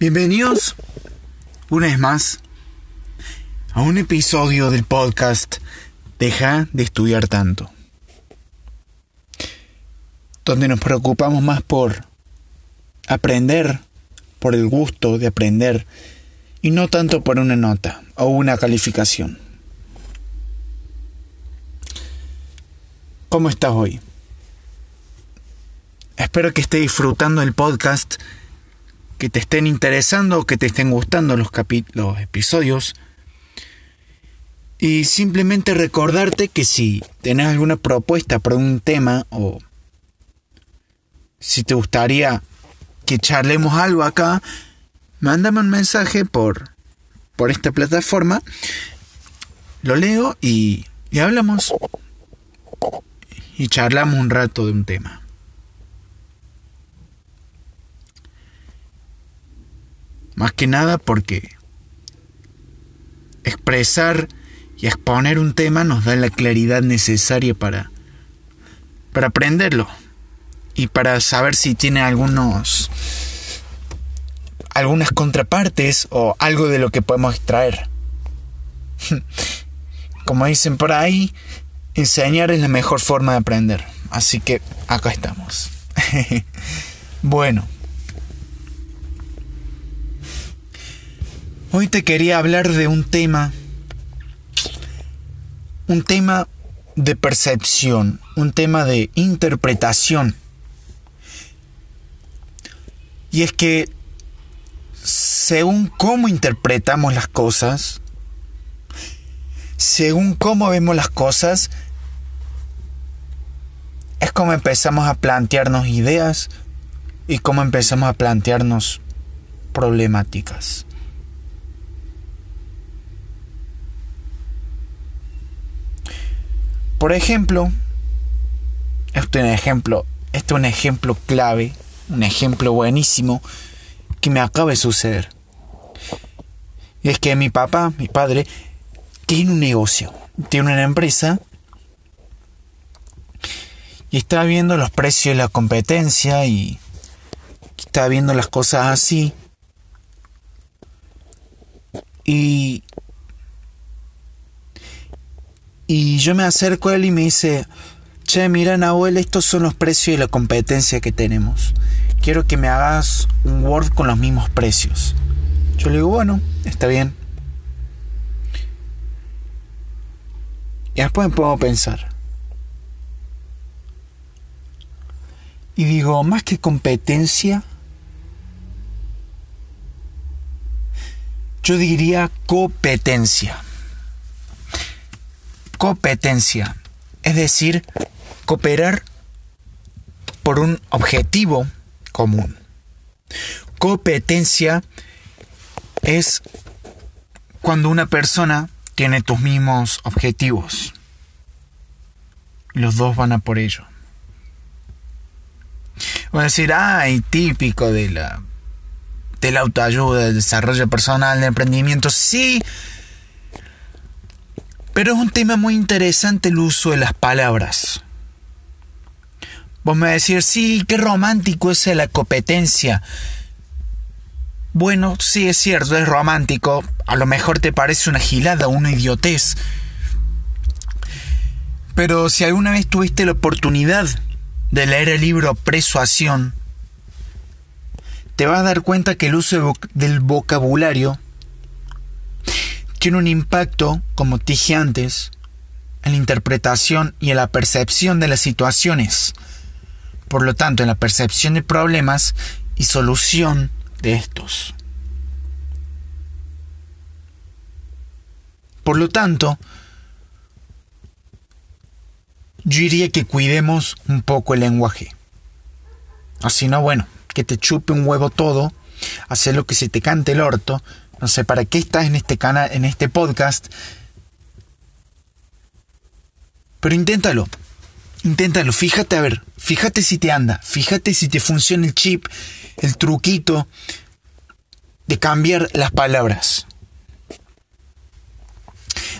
Bienvenidos una vez más a un episodio del podcast Deja de estudiar tanto, donde nos preocupamos más por aprender, por el gusto de aprender, y no tanto por una nota o una calificación. ¿Cómo estás hoy? Espero que estés disfrutando el podcast que te estén interesando, que te estén gustando los, los episodios. Y simplemente recordarte que si tenés alguna propuesta para un tema o si te gustaría que charlemos algo acá, mándame un mensaje por, por esta plataforma, lo leo y, y hablamos. Y charlamos un rato de un tema. Más que nada porque expresar y exponer un tema nos da la claridad necesaria para, para aprenderlo y para saber si tiene algunos algunas contrapartes o algo de lo que podemos extraer. Como dicen por ahí, enseñar es la mejor forma de aprender. Así que acá estamos. bueno. Hoy te quería hablar de un tema, un tema de percepción, un tema de interpretación. Y es que según cómo interpretamos las cosas, según cómo vemos las cosas, es como empezamos a plantearnos ideas y cómo empezamos a plantearnos problemáticas. Por ejemplo, este es un ejemplo, este es un ejemplo clave, un ejemplo buenísimo que me acaba de suceder. Y es que mi papá, mi padre, tiene un negocio, tiene una empresa y está viendo los precios de la competencia y está viendo las cosas así. Y y yo me acerco a él y me dice, che, mira Nahuel, estos son los precios de la competencia que tenemos. Quiero que me hagas un Word con los mismos precios. Yo le digo, bueno, está bien. Y después me puedo pensar. Y digo, más que competencia, yo diría competencia competencia, es decir, cooperar por un objetivo común. Competencia es cuando una persona tiene tus mismos objetivos. Los dos van a por ello. Voy a decir, ay, típico de la, de la autoayuda, del desarrollo personal, del emprendimiento. Sí, pero es un tema muy interesante el uso de las palabras. Vos me decís, sí, qué romántico es la competencia. Bueno, sí es cierto, es romántico. A lo mejor te parece una gilada, una idiotez. Pero si alguna vez tuviste la oportunidad de leer el libro Persuasión, te vas a dar cuenta que el uso del vocabulario tiene un impacto, como dije antes, en la interpretación y en la percepción de las situaciones. Por lo tanto, en la percepción de problemas y solución de estos. Por lo tanto, yo diría que cuidemos un poco el lenguaje. Así no, bueno, que te chupe un huevo todo, hacer lo que se te cante el orto, no sé para qué estás en este canal, en este podcast. Pero inténtalo. Inténtalo, fíjate a ver, fíjate si te anda, fíjate si te funciona el chip, el truquito de cambiar las palabras,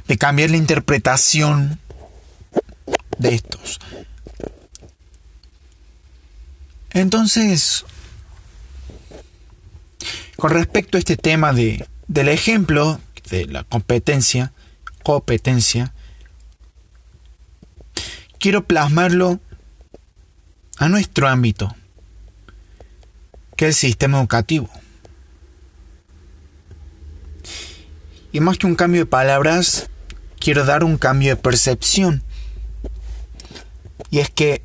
de cambiar la interpretación de estos. Entonces, Con respecto a este tema de, del ejemplo, de la competencia, competencia, quiero plasmarlo a nuestro ámbito, que es el sistema educativo. Y más que un cambio de palabras, quiero dar un cambio de percepción. Y es que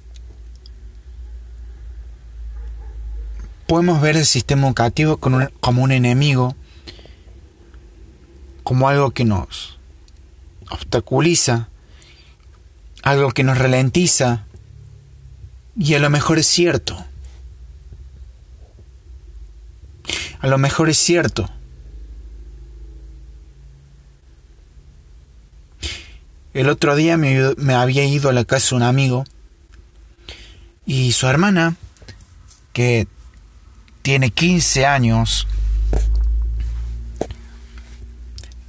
podemos ver el sistema educativo como un enemigo, como algo que nos obstaculiza, algo que nos ralentiza, y a lo mejor es cierto. A lo mejor es cierto. El otro día me, me, había ido a la casa de un amigo y su hermana, que tiene 15 años,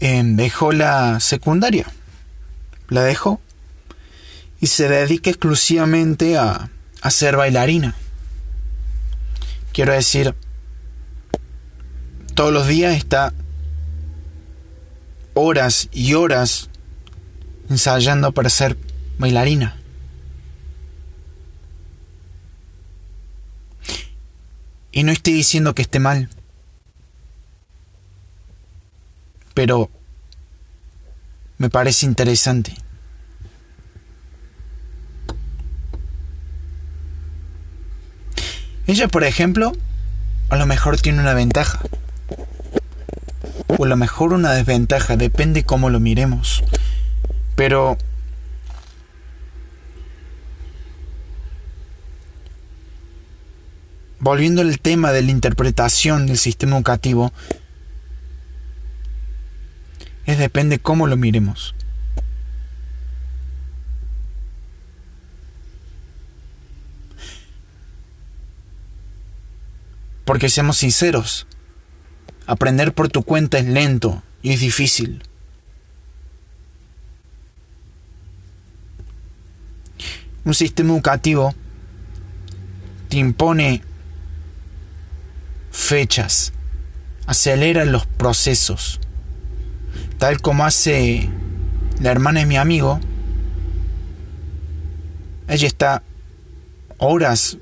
em, dejó la secundaria. La dejó y se dedica exclusivamente a, a ser bailarina. Quiero decir, todos los días está horas y horas ensayando para ser bailarina. Y no estoy diciendo que esté mal. Pero me parece interesante. Ella, por ejemplo, a lo mejor tiene una ventaja. O a lo mejor una desventaja, depende cómo lo miremos. Pero volviendo al tema de la interpretación del sistema educativo, es depende cómo lo miremos. Porque seamos sinceros, aprender por tu cuenta es lento y es difícil. Un sistema educativo te impone fechas, acelera los procesos, tal como hace la hermana de mi amigo. Ella está horas,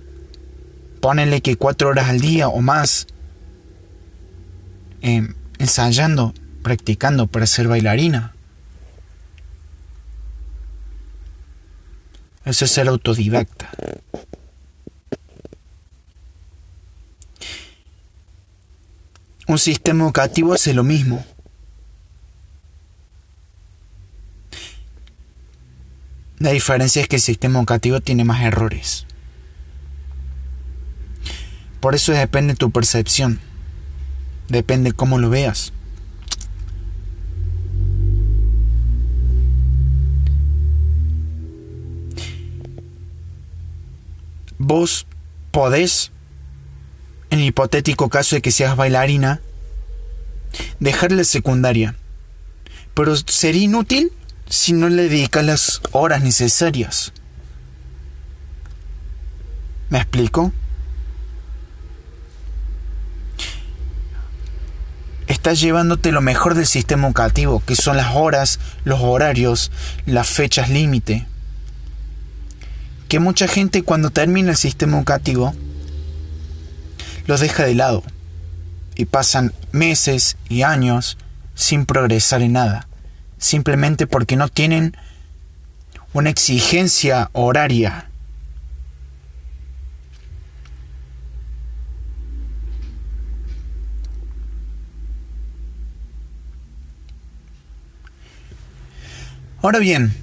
ponele que cuatro horas al día o más, em, ensayando, practicando para ser bailarina. Eso es ser autodidacta. Un sistema educativo hace lo mismo. La diferencia es que el sistema educativo tiene más errores. Por eso depende de tu percepción. Depende cómo lo veas. Vos podés en el hipotético caso de que seas bailarina, dejarle la secundaria. Pero sería inútil si no le dedicas las horas necesarias. ¿Me explico? Estás llevándote lo mejor del sistema educativo, que son las horas, los horarios, las fechas límite. Que mucha gente cuando termina el sistema educativo los deja de lado y pasan meses y años sin progresar en nada, simplemente porque no tienen una exigencia horaria. Ahora bien,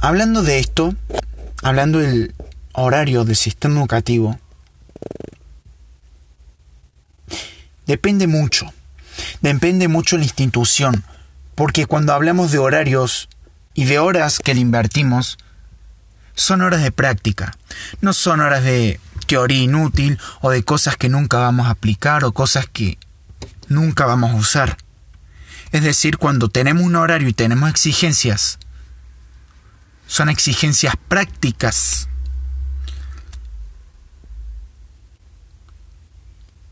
hablando de esto, hablando del horario del sistema educativo depende mucho. Depende mucho la institución, porque cuando hablamos de horarios y de horas que le invertimos, son horas de práctica, no son horas de teoría inútil o de cosas que nunca vamos a aplicar o cosas que nunca vamos a usar. Es decir, cuando tenemos un horario y tenemos exigencias, son exigencias prácticas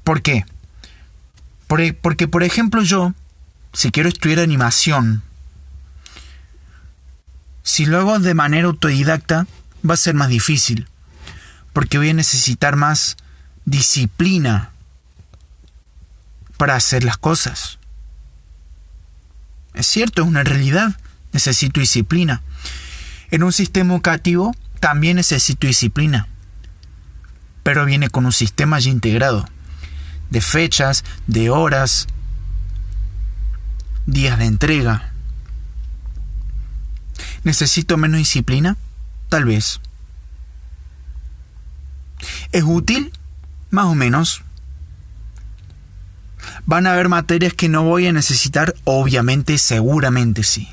¿Por qué? E, porque, por ejemplo, yo, si quiero estudiar animación, si lo hago de manera autodidacta, va a ser más difícil, porque voy a necesitar más disciplina para hacer las cosas. Es cierto, es una realidad, necesito disciplina. En un sistema educativo también necesito disciplina, pero viene con un sistema ya integrado de fechas, de horas, días de entrega. ¿Necesito menos disciplina? Tal vez. ¿Es útil? Más o menos. ¿Van a haber materias que no voy a necesitar? Obviamente, seguramente sí.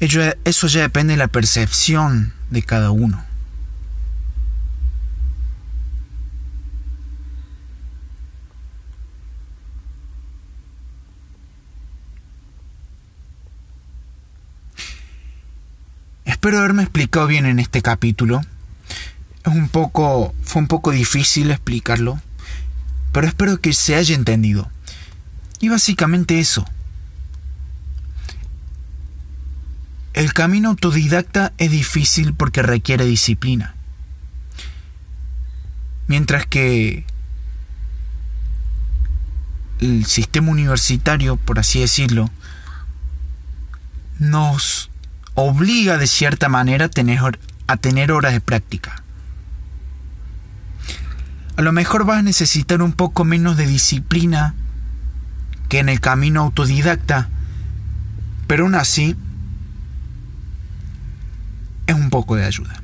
Eso ya depende de la percepción de cada uno. Espero haberme explicado bien en este capítulo. Es un poco. fue un poco difícil explicarlo. Pero espero que se haya entendido. Y básicamente eso. El camino autodidacta es difícil porque requiere disciplina. Mientras que el sistema universitario, por así decirlo, nos obliga de cierta manera a tener, a tener horas de práctica. A lo mejor vas a necesitar un poco menos de disciplina que en el camino autodidacta, pero aún así es un poco de ayuda.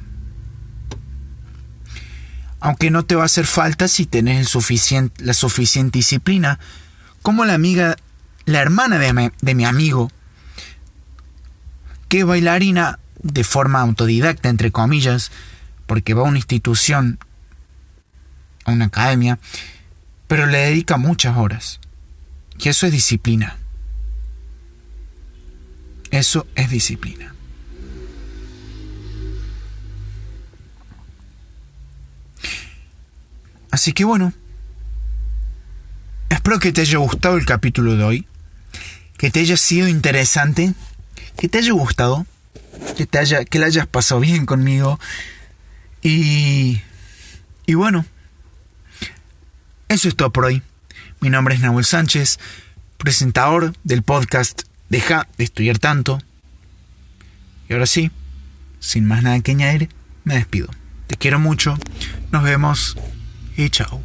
Aunque no te va a hacer falta si tenés la suficiente disciplina, como la amiga, la hermana de de mi amigo, bailarina de forma autodidacta, entre comillas, porque va a una institución, a una academia, pero le dedica muchas horas. Y eso es disciplina. Eso es disciplina. Así que bueno, espero que te haya gustado el capítulo de hoy, que te haya sido interesante que te haya gustado, que te haya, que la hayas pasado bien conmigo. Y, y bueno, eso es todo por hoy. Mi nombre es Nahuel Sánchez, presentador del podcast Deja de estudiar tanto. Y ahora sí, sin más nada que añadir, me despido. Te quiero mucho, nos vemos y chao.